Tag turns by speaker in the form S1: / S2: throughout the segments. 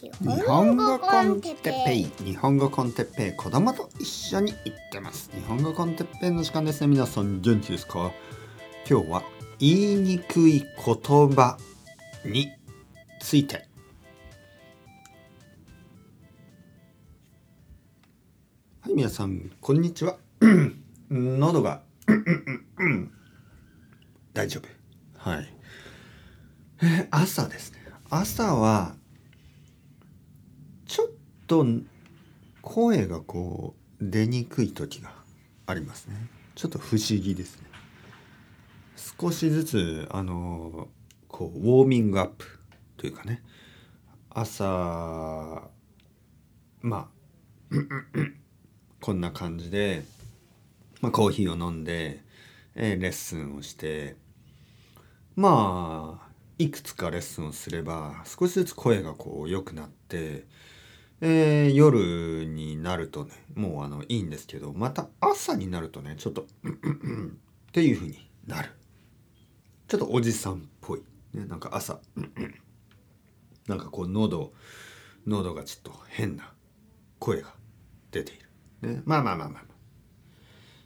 S1: 日本語コンテッペイ日本語コンテッペイ子供と一緒に行ってます。日本語コンテッペイの時間ですね皆さん元気ですか？今日は言いにくい言葉について。はい皆さんこんにちは。喉が 大丈夫。はい。朝ですね。朝はと声がこう出にくい時がありますね。ちょっと不思議ですね。少しずつあのこうウォーミングアップというかね。朝まあこんな感じで、まあ、コーヒーを飲んで、え、レッスンをしてまあいくつかレッスンをすれば少しずつ声がこう良くなってえー、夜になるとねもうあのいいんですけどまた朝になるとねちょっとっていう風になる。ちょっとおじさんっぽい、ね、なんか朝なんかこう喉喉がちょっと変な声が出ている、ね、まあまあまあまあ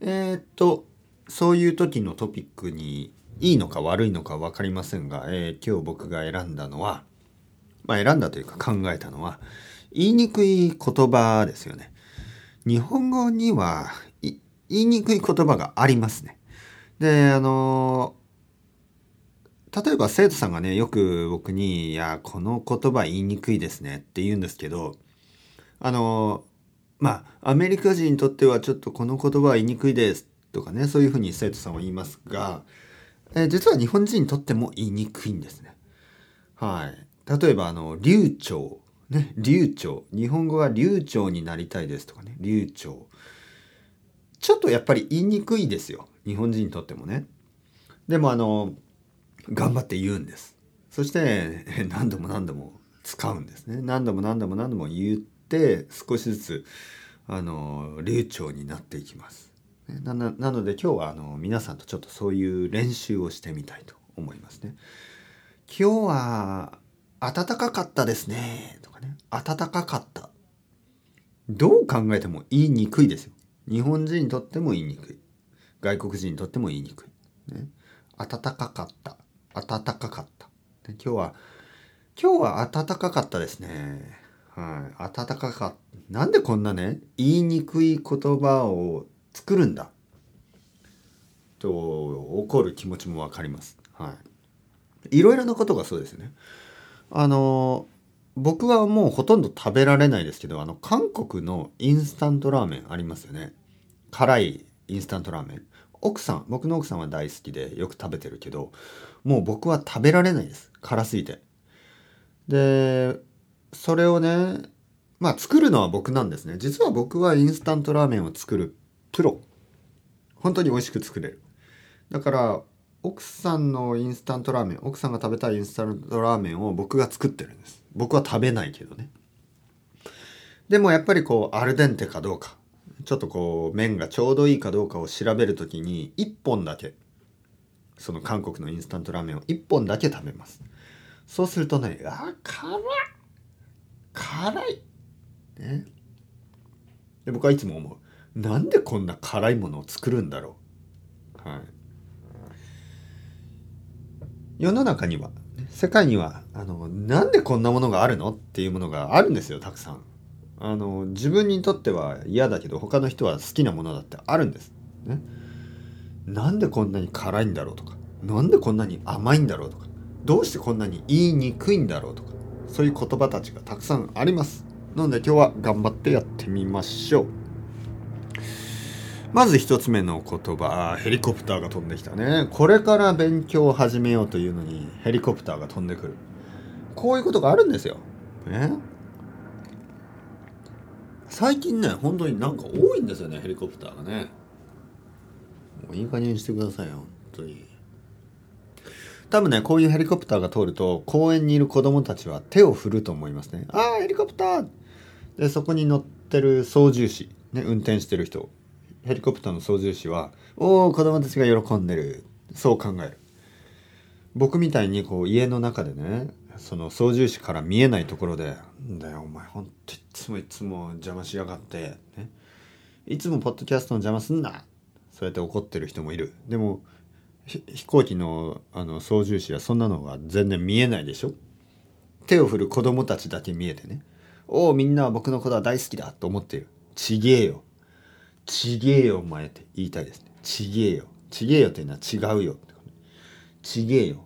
S1: えー、っとそういう時のトピックにいいのか悪いのか分かりませんが、えー、今日僕が選んだのはまあ選んだというか考えたのは言いにくい言葉ですよね。日本語には言いにくい言葉がありますね。で、あの、例えば生徒さんがね、よく僕に、いや、この言葉言いにくいですねって言うんですけど、あの、まあ、アメリカ人にとってはちょっとこの言葉は言いにくいですとかね、そういうふうに生徒さんは言いますが、え実は日本人にとっても言いにくいんですね。はい。例えば、あの、流暢ね、流暢。日本語が流暢になりたいですとかね、流暢。ちょっとやっぱり言いにくいですよ。日本人にとってもね。でもあの、頑張って言うんです。そして 何度も何度も使うんですね。何度も何度も何度も言って少しずつあの流暢になっていきます。ななので今日はあの皆さんとちょっとそういう練習をしてみたいと思いますね。今日は暖かかったですね。暖かかった。どう考えても言いにくいですよ。日本人にとっても言いにくい。外国人にとっても言いにくい。ね、暖かかった。暖かかった。で今日は、今日は暖かかったですね。はい。暖かかった。なんでこんなね、言いにくい言葉を作るんだと怒る気持ちもわかります。はい。いろいろなことがそうですね。あの僕はもうほとんど食べられないですけどあの韓国のインスタントラーメンありますよね。辛いインスタントラーメン。奥さん僕の奥さんは大好きでよく食べてるけどもう僕は食べられないです。辛すぎて。でそれをねまあ作るのは僕なんですね。実は僕はインスタントラーメンを作るプロ。本当に美味しく作れる。だから奥さんのインスタントラーメン奥さんが食べたいインスタントラーメンを僕が作ってるんです。僕は食べないけどね。でもやっぱりこうアルデンテかどうか。ちょっとこう麺がちょうどいいかどうかを調べる時に1本だけその韓国のインスタントラーメンを1本だけ食べます。そうするとねあ辛い辛い。ね。で僕はいつも思う。なんでこんな辛いものを作るんだろう。はい。世の中には。世界にはあのなんでこんなものがあるのっていうものがあるんですよたくさん。あの自分にとっては嫌だけど他の人は好きなものだってあるんです、ね、なんでこんなに辛いんだろうとか。なんでこんなに甘いんだろうとか。どうしてこんなに言いにくいんだろうとか。そういう言葉たちがたくさんあります。なので今日は頑張ってやってみましょう。まず一つ目の言葉ヘリコプターが飛んできたね。これから勉強を始めようというのにヘリコプターが飛んでくる。こういうことがあるんですよ、ね、最近ね本当になんか多いんですよねヘリコプターがね。もういい加減にしてくださいよ本当に。多分ねこういうヘリコプターが通ると公園にいる子供たちは手を振ると思いますね。ああヘリコプター。でそこに乗ってる操縦士ね運転してる人。ヘリコプターの操縦士はおお子供たちが喜んでる。そう考える。僕みたいにこう家の中でねその操縦士から見えないところで「んだよお前ほんといつもいつも邪魔しやがって」ね「いつもポッドキャストの邪魔すんな」そうやって怒ってる人もいる。でも飛行機のあの操縦士はそんなのが全然見えないでしょ。手を振る子供たちだけ見えてね「おおみんなは僕のことは大好きだ」と思ってる。ちげえよ。ちげえよお前って言いたいですね。ちげえよ。ちげえよっていうのは違うよちげえよ。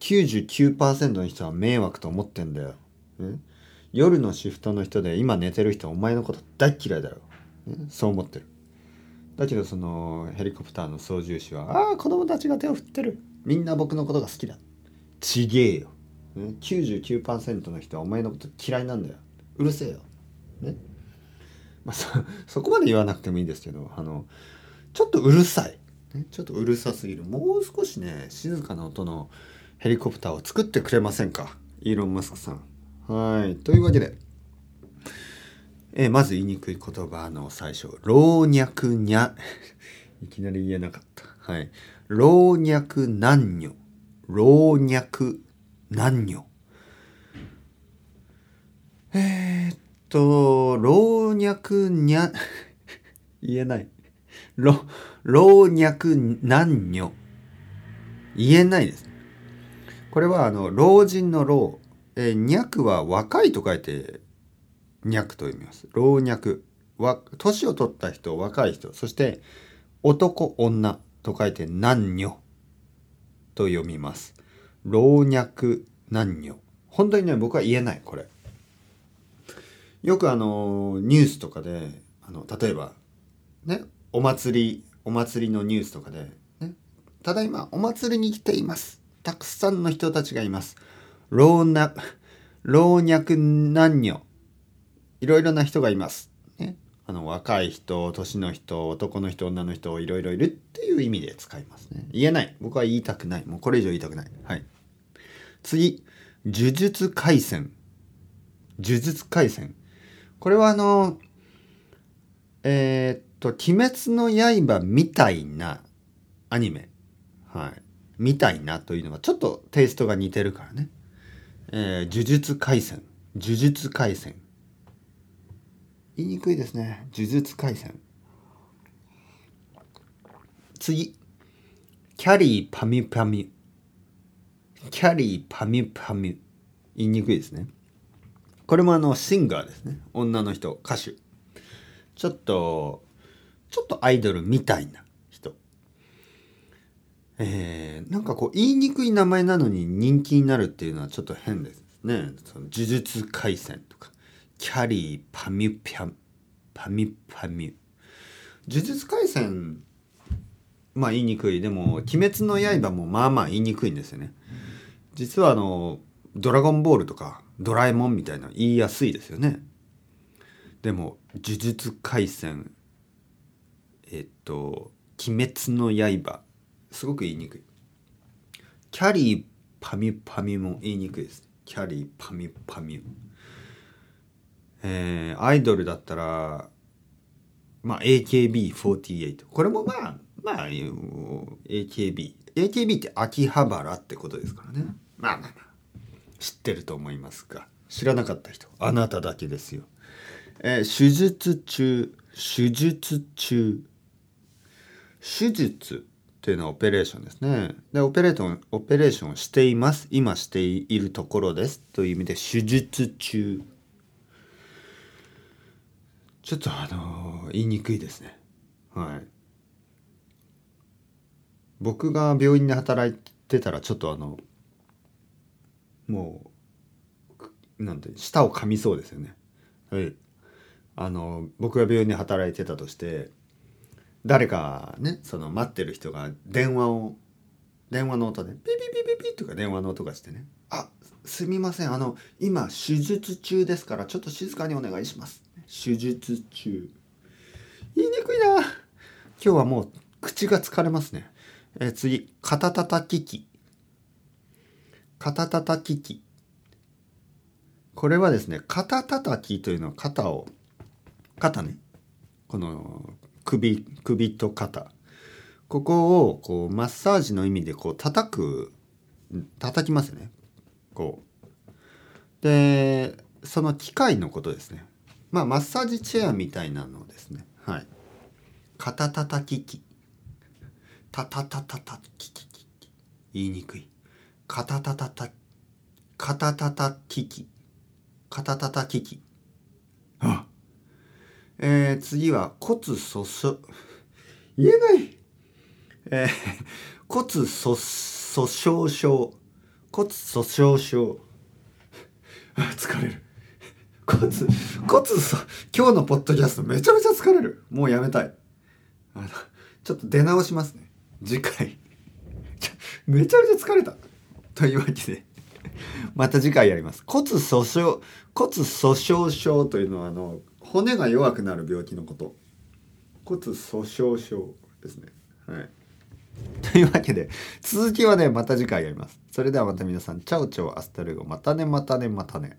S1: 99%の人は迷惑と思ってんだよ、ね、夜のシフトの人で今寝てる人はお前のこと大嫌いだよ、ね、そう思ってる。だけどそのヘリコプターの操縦士は「ああ子供たちが手を振ってる。みんな僕のことが好きだ」ちげえよ、99%の人はお前のこと嫌いなんだよ。うるせえよ。ね？まあそ そこまで言わなくてもいいんですけどあのちょっとうるさい、ね、ちょっとうるさすぎる。もう少しね静かな音のヘリコプターを作ってくれませんか？イーロン・マスクさん。はい。というわけでえー、まず言いにくい言葉の最初老若にゃ いきなり言えなかった。はい。老若男女。老若男女。えー、っと老若にゃ 言えない老老若男女言えないですこれはあの老人の老えー、若は若いと書いて若と読みます。老若。年を取った人、若い人。そして、男、女と書いて男女と読みます。老若男女。本当にね、僕は言えない、これ。よくあの、ニュースとかで、あの、例えば、ね、お祭り、お祭りのニュースとかで、ね、ただいまお祭りに来ています。たくさんの人たちがいます。老若、老若男女。いろいろな人がいます。ね、あの若い人年の人男の人女の人いろいろいるっていう意味で使いますね。言えない。僕は言いたくない。もうこれ以上言いたくない。はい。次。呪術廻戦。呪術廻戦。これはあの、えー、っと、鬼滅の刃みたいなアニメ。はい。みたいなというのはちょっとテイストが似てるからね。えー、呪術廻戦。呪術廻戦。言いにくいですね。呪術廻戦。次。キャリーパミュパミュ。キャリーパミュパミュ。言いにくいですね。これもあの、シンガーですね。女の人、歌手。ちょっと、ちょっとアイドルみたいな人。えー、なんかこう、言いにくい名前なのに人気になるっていうのはちょっと変ですね。その呪術廻戦とか。キャリーパミュピャンパミュパミュ呪術廻戦まあ言いにくいでも「鬼滅の刃」もまあまあ言いにくいんですよね実はあの「ドラゴンボール」とか「ドラえもん」みたいな言いやすいですよね。でも「呪術廻戦」えっと「鬼滅の刃」すごく言いにくい。キャリーパミュパミュも言いにくいです。キャリーパミュパミュ。えー、アイドルだったら、まあ、AKB48 これもまあまあ AKB AKB って秋葉原ってことですからね。まあまあまあ。知ってると思いますが知らなかった人あなただけですよ、えー、手術中手術中手術っていうのはオペレーションですね。で、オペレーション、オペレーションをしています。今しているところです。という意味で、手術中。ちょっとあの言いにくいですねはい僕が病院で働いてたらちょっとあのもうなんて舌を噛みそうですよね。はい。あの僕が病院で働いてたとして誰かねその待ってる人が電話を電話の音でピピピピピとか電話の音がしてね「あすみません。あの今手術中ですからちょっと静かにお願いします」手術中。言いにくいな。今日はもう口が疲れますね、え、次。肩たたき機肩たたき機これはですね肩たたきというのは肩を肩ね。この首首と肩。ここをこうマッサージの意味でこう叩く叩きますね。こう。でその機械のことですね。まあマッサージチェアみたいなのですね。はい。肩たたき機たたたたたききき言いにくい。肩たたた肩たたき機肩たたき機あ。えー、次は骨粗しょ言えない。えー、骨粗粗しょう症骨粗しょう症あ疲れる。骨骨粗今日のポッドキャストめちゃめちゃ疲れる。もうやめたい。あのちょっと出直しますね。次回。めちゃめちゃ疲れたというわけでまた次回やります。骨粗しょう骨粗しょう症というのはあの骨が弱くなる病気のこと。骨粗しょう症ですね。はい。というわけで続きはねまた次回やります。それではまた皆さん ciao ciao hasta luego またねまたねまたね。